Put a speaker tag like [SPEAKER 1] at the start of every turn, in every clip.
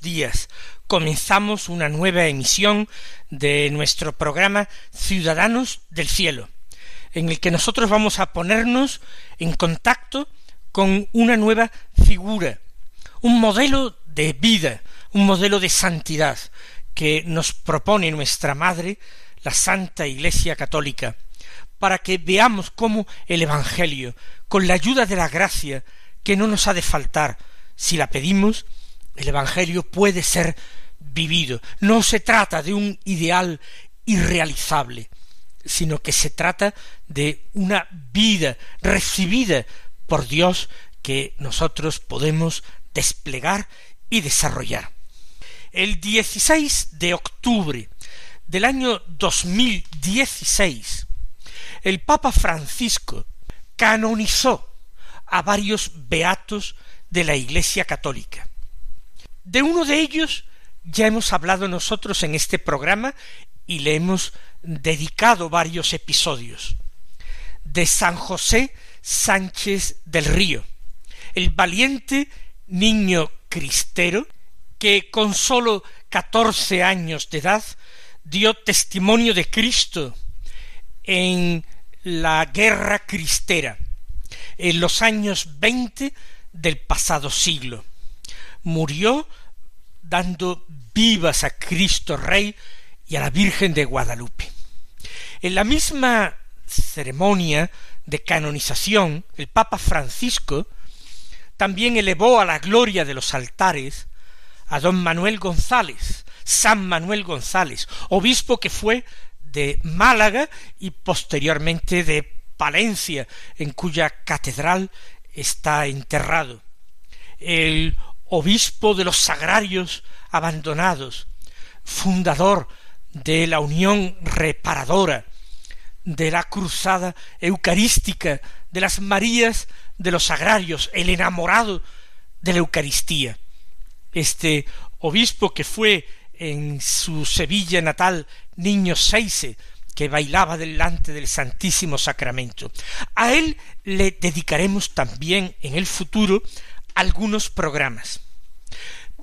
[SPEAKER 1] Días. Comenzamos una nueva emisión de nuestro programa Ciudadanos del Cielo, en el que nosotros vamos a ponernos en contacto con una nueva figura, un modelo de vida, un modelo de santidad que nos propone nuestra Madre, la Santa Iglesia Católica, para que veamos cómo el Evangelio, con la ayuda de la gracia, que no nos ha de faltar, si la pedimos, el Evangelio puede ser vivido. No se trata de un ideal irrealizable, sino que se trata de una vida recibida por Dios que nosotros podemos desplegar y desarrollar. El 16 de octubre del año 2016, el Papa Francisco canonizó a varios beatos de la Iglesia Católica. De uno de ellos ya hemos hablado nosotros en este programa y le hemos dedicado varios episodios. De San José Sánchez del Río, el valiente niño cristero que con sólo catorce años de edad dio testimonio de Cristo en la guerra cristera en los años veinte del pasado siglo murió dando vivas a Cristo Rey y a la Virgen de Guadalupe. En la misma ceremonia de canonización, el Papa Francisco también elevó a la gloria de los altares a don Manuel González, San Manuel González, obispo que fue de Málaga y posteriormente de Palencia, en cuya catedral está enterrado. El obispo de los sagrarios abandonados, fundador de la unión reparadora, de la cruzada eucarística, de las Marías de los sagrarios, el enamorado de la Eucaristía. Este obispo que fue en su Sevilla natal niño Seise, que bailaba delante del Santísimo Sacramento. A él le dedicaremos también en el futuro algunos programas.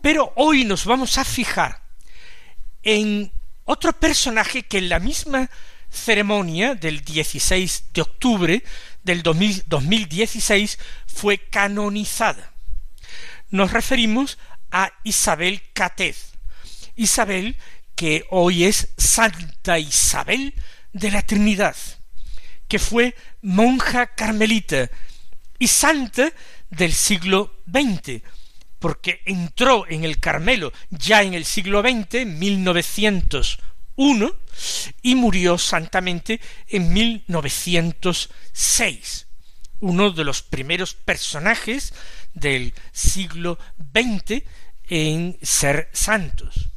[SPEAKER 1] Pero hoy nos vamos a fijar en otro personaje que en la misma ceremonia del 16 de octubre del 2016 fue canonizada. Nos referimos a Isabel Catez. Isabel que hoy es Santa Isabel de la Trinidad, que fue monja carmelita y santa del siglo XX, porque entró en el Carmelo ya en el siglo XX, 1901, y murió santamente en 1906. Uno de los primeros personajes del siglo XX en ser santos.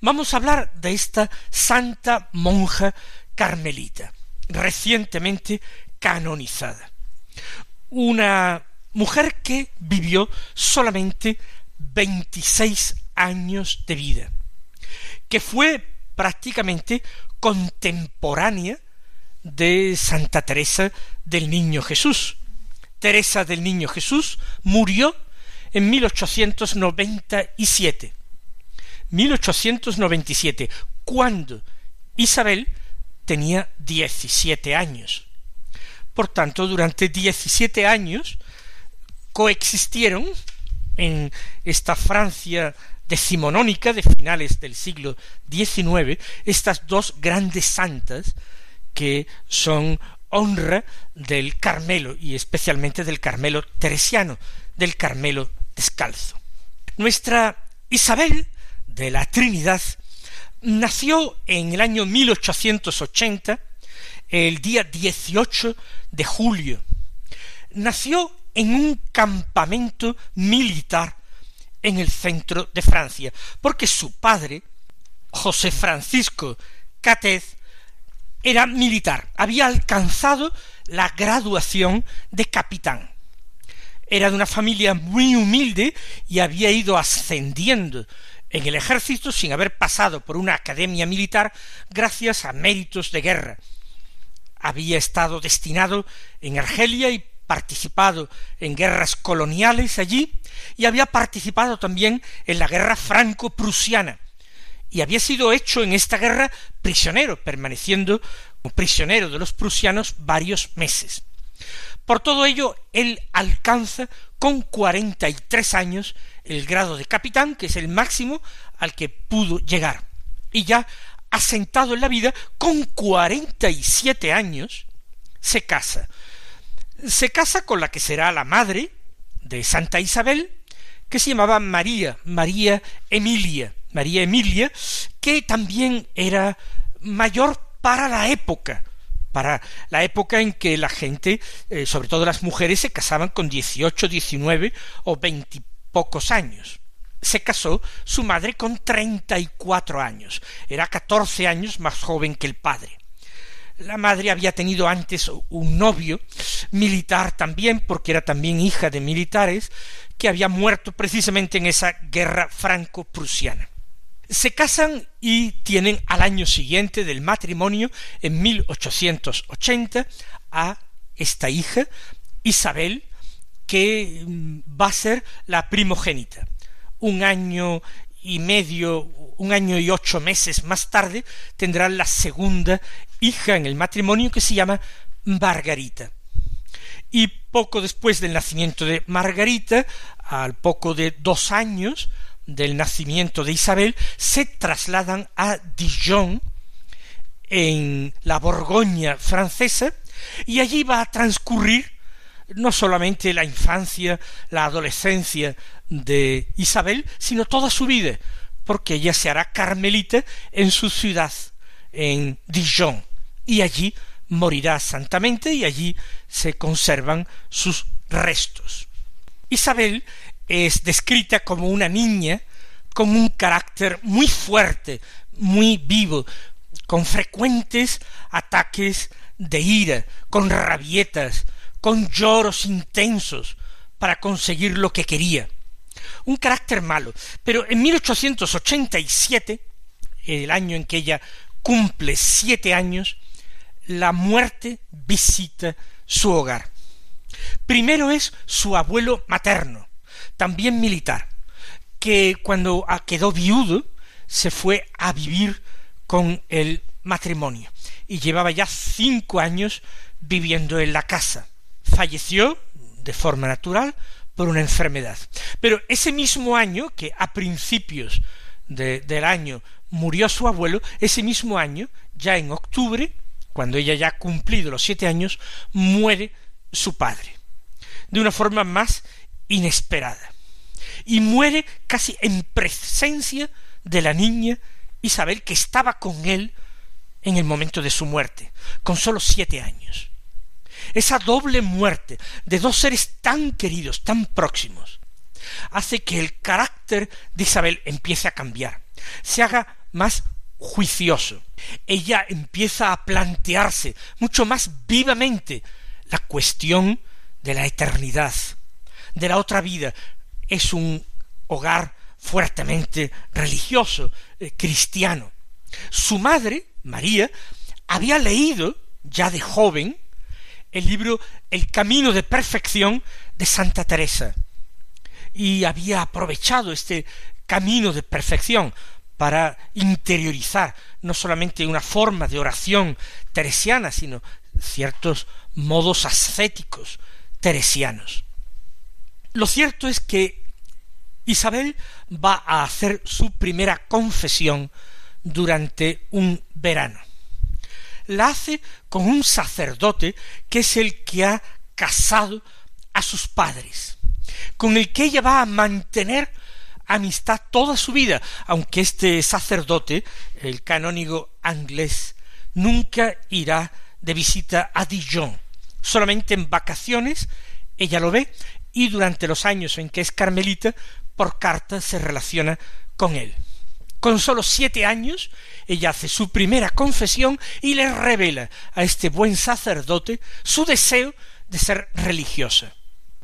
[SPEAKER 1] Vamos a hablar de esta santa monja carmelita, recientemente canonizada. Una mujer que vivió solamente veintiséis años de vida, que fue prácticamente contemporánea de Santa Teresa del Niño Jesús. Teresa del Niño Jesús murió en 1897. 1897, cuando Isabel tenía diecisiete años. Por tanto, durante diecisiete años coexistieron en esta Francia decimonónica de finales del siglo XIX estas dos grandes santas que son honra del Carmelo y especialmente del Carmelo teresiano, del Carmelo descalzo. Nuestra Isabel de la Trinidad nació en el año 1880, el día 18 de julio. Nació en un campamento militar en el centro de Francia, porque su padre, José Francisco Catez, era militar, había alcanzado la graduación de capitán. Era de una familia muy humilde y había ido ascendiendo en el ejército sin haber pasado por una academia militar gracias a méritos de guerra. Había estado destinado en Argelia y participado en guerras coloniales allí y había participado también en la guerra franco-prusiana y había sido hecho en esta guerra prisionero, permaneciendo como prisionero de los prusianos varios meses. Por todo ello, él alcanza con cuarenta y tres años el grado de capitán, que es el máximo al que pudo llegar. Y ya asentado en la vida, con cuarenta y siete años, se casa. Se casa con la que será la madre de Santa Isabel, que se llamaba María, María Emilia, María Emilia, que también era mayor para la época, para la época en que la gente, eh, sobre todo las mujeres, se casaban con dieciocho, diecinueve o veintipocos años. Se casó su madre con treinta y cuatro años, era catorce años más joven que el padre. La madre había tenido antes un novio militar también, porque era también hija de militares, que había muerto precisamente en esa guerra franco-prusiana. Se casan y tienen al año siguiente del matrimonio, en 1880, a esta hija, Isabel, que mm, va a ser la primogénita. Un año y medio, un año y ocho meses más tarde, tendrá la segunda hija en el matrimonio que se llama Margarita. Y poco después del nacimiento de Margarita, al poco de dos años, del nacimiento de Isabel, se trasladan a Dijon, en la Borgoña francesa, y allí va a transcurrir no solamente la infancia, la adolescencia de Isabel, sino toda su vida, porque ella se hará carmelita en su ciudad, en Dijon, y allí morirá santamente y allí se conservan sus restos. Isabel es descrita como una niña con un carácter muy fuerte, muy vivo, con frecuentes ataques de ira, con rabietas, con lloros intensos para conseguir lo que quería. Un carácter malo. Pero en 1887, el año en que ella cumple siete años, la muerte visita su hogar. Primero es su abuelo materno, también militar, que cuando quedó viudo se fue a vivir con el matrimonio y llevaba ya cinco años viviendo en la casa. Falleció de forma natural por una enfermedad. Pero ese mismo año, que a principios del año murió su abuelo, ese mismo año, ya en octubre, cuando ella ya ha cumplido los siete años, muere su padre, de una forma más inesperada. Y muere casi en presencia de la niña Isabel, que estaba con él en el momento de su muerte, con sólo siete años. Esa doble muerte de dos seres tan queridos, tan próximos, hace que el carácter de Isabel empiece a cambiar, se haga más juicioso. Ella empieza a plantearse mucho más vivamente la cuestión de la eternidad, de la otra vida. Es un hogar fuertemente religioso, eh, cristiano. Su madre, María, había leído ya de joven el libro El Camino de Perfección de Santa Teresa y había aprovechado este camino de perfección para interiorizar no solamente una forma de oración teresiana, sino ciertos modos ascéticos teresianos. Lo cierto es que Isabel va a hacer su primera confesión durante un verano. La hace con un sacerdote que es el que ha casado a sus padres, con el que ella va a mantener amistad toda su vida, aunque este sacerdote, el canónigo inglés, nunca irá de visita a Dijon. Solamente en vacaciones ella lo ve y durante los años en que es carmelita, por carta se relaciona con él. Con sólo siete años, ella hace su primera confesión y le revela a este buen sacerdote su deseo de ser religiosa.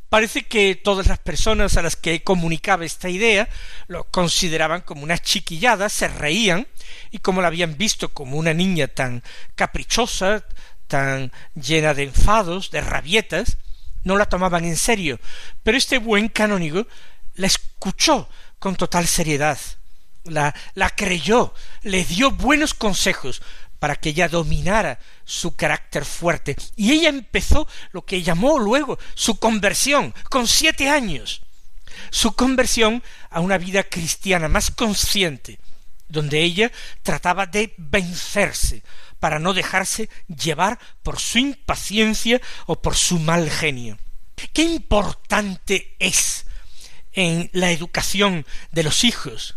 [SPEAKER 1] Parece que todas las personas a las que comunicaba esta idea lo consideraban como una chiquillada, se reían, y como la habían visto como una niña tan caprichosa, tan llena de enfados, de rabietas, no la tomaban en serio, pero este buen canónigo la escuchó con total seriedad, la, la creyó, le dio buenos consejos para que ella dominara su carácter fuerte. Y ella empezó lo que llamó luego su conversión, con siete años. Su conversión a una vida cristiana más consciente, donde ella trataba de vencerse para no dejarse llevar por su impaciencia o por su mal genio. Qué importante es en la educación de los hijos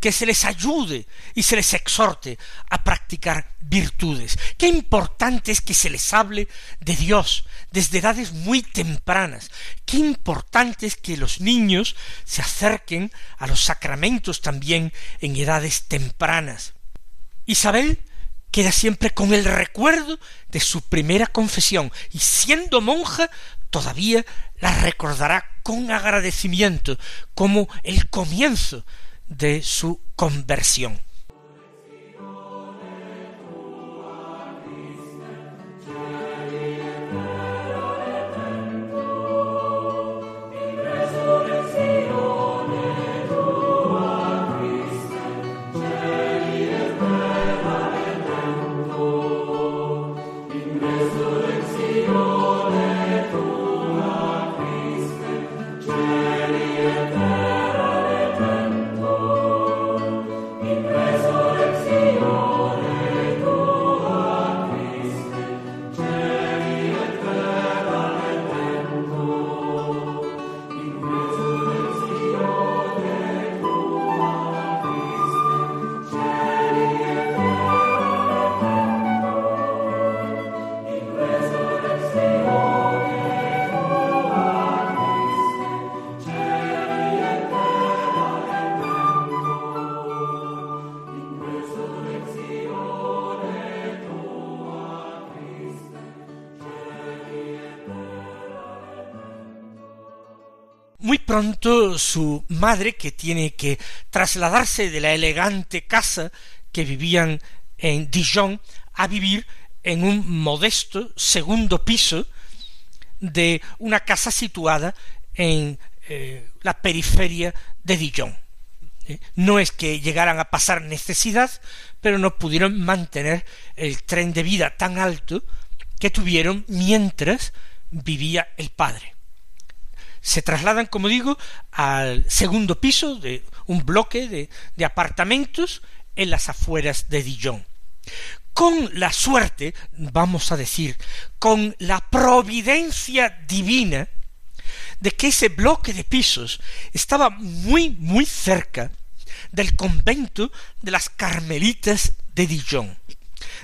[SPEAKER 1] que se les ayude y se les exhorte a practicar virtudes. Qué importante es que se les hable de Dios desde edades muy tempranas. Qué importante es que los niños se acerquen a los sacramentos también en edades tempranas. Isabel queda siempre con el recuerdo de su primera confesión y siendo monja todavía la recordará con agradecimiento como el comienzo de su conversión. Pronto su madre, que tiene que trasladarse de la elegante casa que vivían en Dijon a vivir en un modesto segundo piso de una casa situada en eh, la periferia de Dijon. Eh, no es que llegaran a pasar necesidad, pero no pudieron mantener el tren de vida tan alto que tuvieron mientras vivía el padre se trasladan, como digo, al segundo piso de un bloque de, apartamentos en las afueras de Dijon. Con la suerte, vamos a decir, con la providencia divina, de que ese bloque de pisos estaba muy, muy cerca del convento de las Carmelitas de Dijon.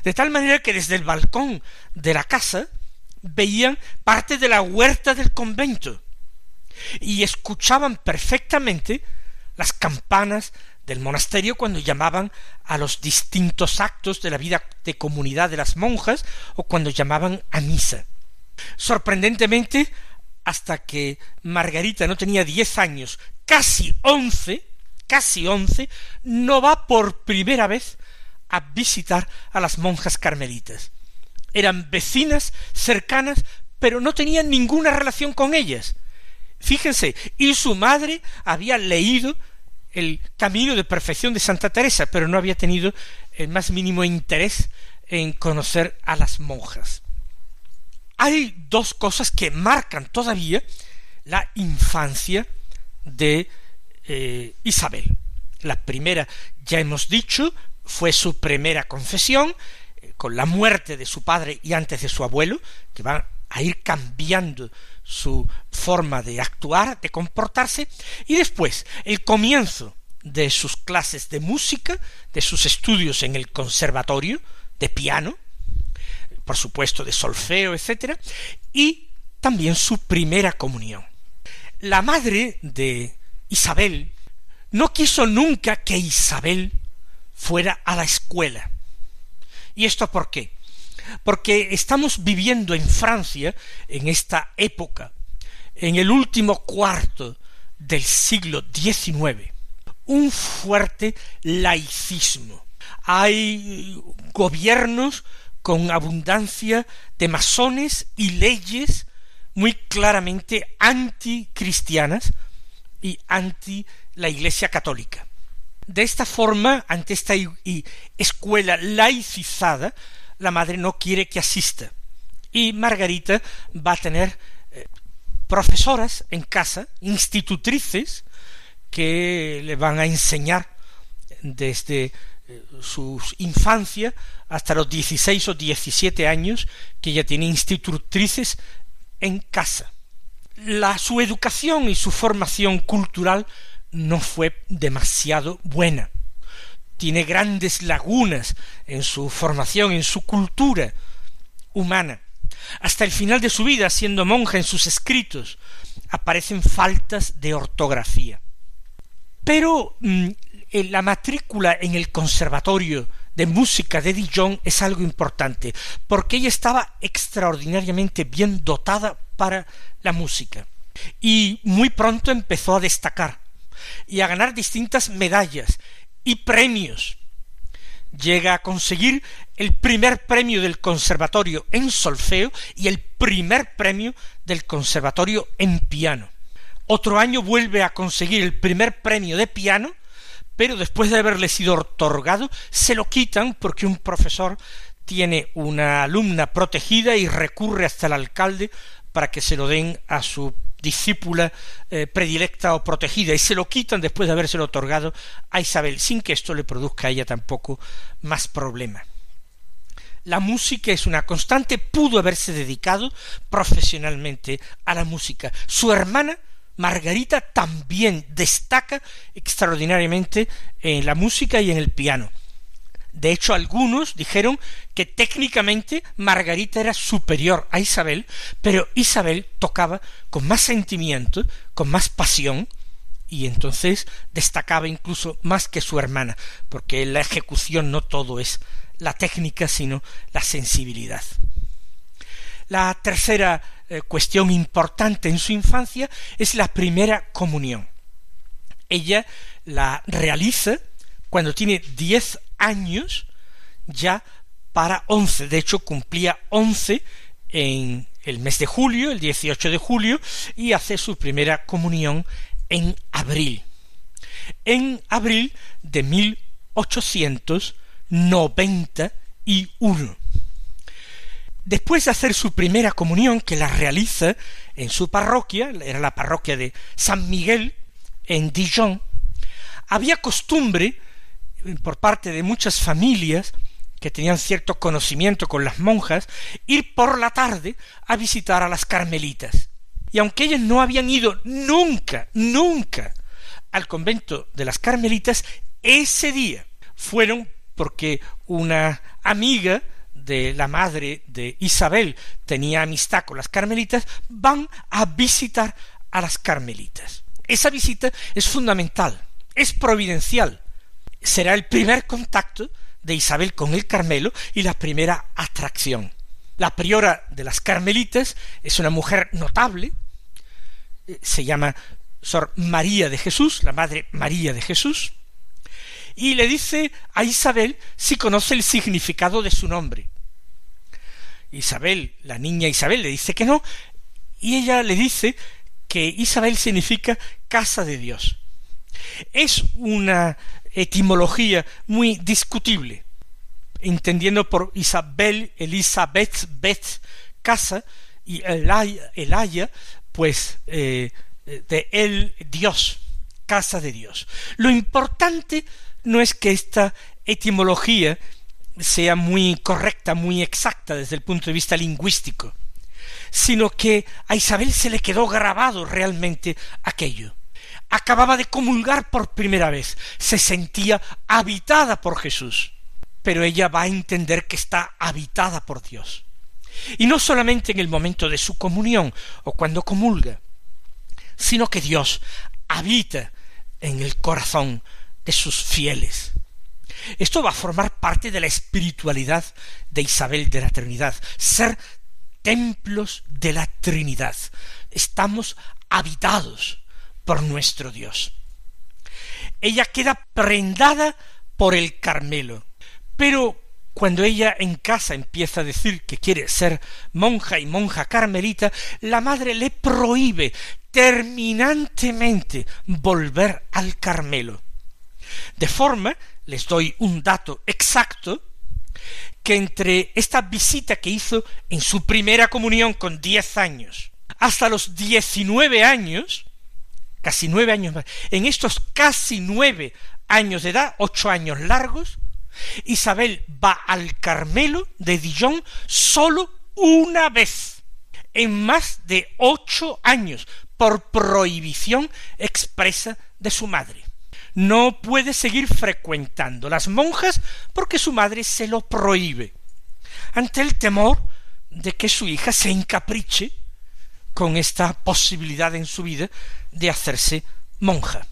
[SPEAKER 1] De tal manera que desde el balcón de la casa veían parte de la huerta del convento y escuchaban perfectamente las campanas del monasterio cuando llamaban a los distintos actos de la vida de comunidad de las monjas o cuando llamaban a misa. Sorprendentemente, hasta que Margarita no tenía diez años, casi once, casi once, no va por primera vez a visitar a las monjas carmelitas. Eran vecinas cercanas, pero no tenían ninguna relación con ellas. Fíjense, y su madre había leído el camino de perfección de Santa Teresa, pero no había tenido el más mínimo interés en conocer a las monjas. Hay dos cosas que marcan todavía la infancia de eh, Isabel. La primera, ya hemos dicho, fue su primera confesión, con la muerte de su padre y antes de su abuelo, que van a ir cambiando su forma de actuar, de comportarse, y después el comienzo de sus clases de música, de sus estudios en el conservatorio de piano, por supuesto de solfeo, etcétera, y también su primera comunión. La madre de Isabel no quiso nunca que Isabel fuera a la escuela. ¿Y esto por qué? Porque estamos viviendo en Francia, en esta época, en el último cuarto del siglo XIX, un fuerte laicismo. Hay gobiernos con abundancia de masones y leyes muy claramente anticristianas y anti la Iglesia católica. De esta forma, ante esta escuela laicizada, la madre no quiere que asista. Y Margarita va a tener eh, profesoras en casa, institutrices, que le van a enseñar desde eh, su infancia hasta los 16 o 17 años que ella tiene institutrices en casa. La, su educación y su formación cultural no fue demasiado buena. Tiene grandes lagunas en su formación, en su cultura humana. Hasta el final de su vida, siendo monja en sus escritos, aparecen faltas de ortografía. Pero mm, la matrícula en el conservatorio de música de Dijon es algo importante, porque ella estaba extraordinariamente bien dotada para la música. Y muy pronto empezó a destacar y a ganar distintas medallas y premios. Llega a conseguir el primer premio del conservatorio en solfeo y el primer premio del conservatorio en piano. Otro año vuelve a conseguir el primer premio de piano, pero después de haberle sido otorgado, se lo quitan porque un profesor tiene una alumna protegida y recurre hasta el alcalde para que se lo den a su discípula eh, predilecta o protegida y se lo quitan después de habérselo otorgado a Isabel sin que esto le produzca a ella tampoco más problema. La música es una constante, pudo haberse dedicado profesionalmente a la música. Su hermana Margarita también destaca extraordinariamente en la música y en el piano. De hecho, algunos dijeron que técnicamente Margarita era superior a Isabel, pero Isabel tocaba con más sentimiento, con más pasión, y entonces destacaba incluso más que su hermana, porque la ejecución no todo es la técnica, sino la sensibilidad. La tercera eh, cuestión importante en su infancia es la primera comunión. Ella la realiza cuando tiene diez años ya para once. De hecho, cumplía once en el mes de julio, el 18 de julio, y hace su primera comunión en abril. En abril de 1891. Después de hacer su primera comunión, que la realiza en su parroquia, era la parroquia de San Miguel, en Dijon, había costumbre por parte de muchas familias que tenían cierto conocimiento con las monjas, ir por la tarde a visitar a las carmelitas. Y aunque ellas no habían ido nunca, nunca al convento de las carmelitas, ese día fueron porque una amiga de la madre de Isabel tenía amistad con las carmelitas, van a visitar a las carmelitas. Esa visita es fundamental, es providencial, será el primer contacto de Isabel con el Carmelo y la primera atracción. La priora de las Carmelitas es una mujer notable, eh, se llama Sor María de Jesús, la Madre María de Jesús, y le dice a Isabel si conoce el significado de su nombre. Isabel, la niña Isabel, le dice que no, y ella le dice que Isabel significa casa de Dios. Es una etimología muy discutible, entendiendo por Isabel, Elizabeth, Beth, casa, y el haya pues eh, de el Dios, casa de Dios. Lo importante no es que esta etimología sea muy correcta, muy exacta desde el punto de vista lingüístico, sino que a Isabel se le quedó grabado realmente aquello. Acababa de comulgar por primera vez, se sentía habitada por Jesús, pero ella va a entender que está habitada por Dios. Y no solamente en el momento de su comunión o cuando comulga, sino que Dios habita en el corazón de sus fieles. Esto va a formar parte de la espiritualidad de Isabel de la Trinidad, ser templos de la Trinidad. Estamos habitados por nuestro Dios. Ella queda prendada por el Carmelo, pero cuando ella en casa empieza a decir que quiere ser monja y monja carmelita, la madre le prohíbe terminantemente volver al Carmelo. De forma, les doy un dato exacto, que entre esta visita que hizo en su primera comunión con diez años hasta los diecinueve años, casi nueve años más, en estos casi nueve años de edad, ocho años largos, Isabel va al Carmelo de Dijon solo una vez, en más de ocho años, por prohibición expresa de su madre. No puede seguir frecuentando las monjas porque su madre se lo prohíbe, ante el temor de que su hija se encapriche con esta posibilidad en su vida de hacerse monja.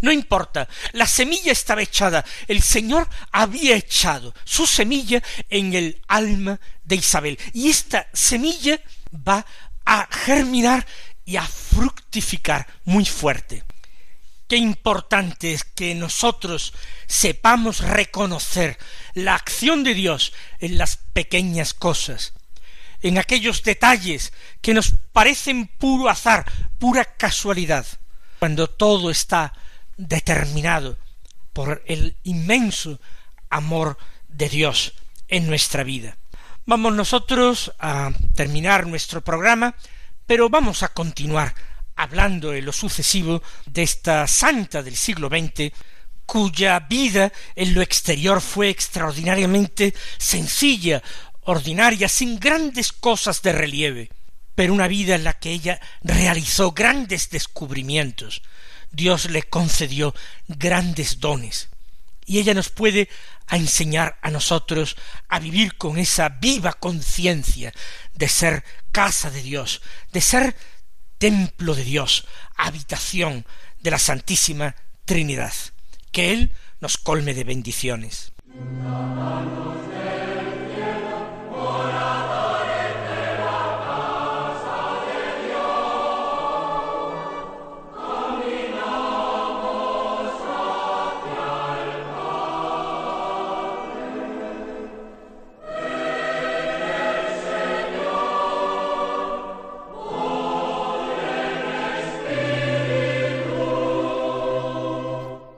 [SPEAKER 1] No importa, la semilla estaba echada, el Señor había echado su semilla en el alma de Isabel, y esta semilla va a germinar y a fructificar muy fuerte. Qué importante es que nosotros sepamos reconocer la acción de Dios en las pequeñas cosas, en aquellos detalles que nos parecen puro azar, pura casualidad, cuando todo está determinado por el inmenso amor de Dios en nuestra vida. Vamos nosotros a terminar nuestro programa, pero vamos a continuar hablando en lo sucesivo de esta santa del siglo XX, cuya vida en lo exterior fue extraordinariamente sencilla, ordinaria, sin grandes cosas de relieve, pero una vida en la que ella realizó grandes descubrimientos. Dios le concedió grandes dones. Y ella nos puede enseñar a nosotros a vivir con esa viva conciencia de ser casa de Dios, de ser templo de Dios, habitación de la Santísima Trinidad. Que Él nos colme de bendiciones.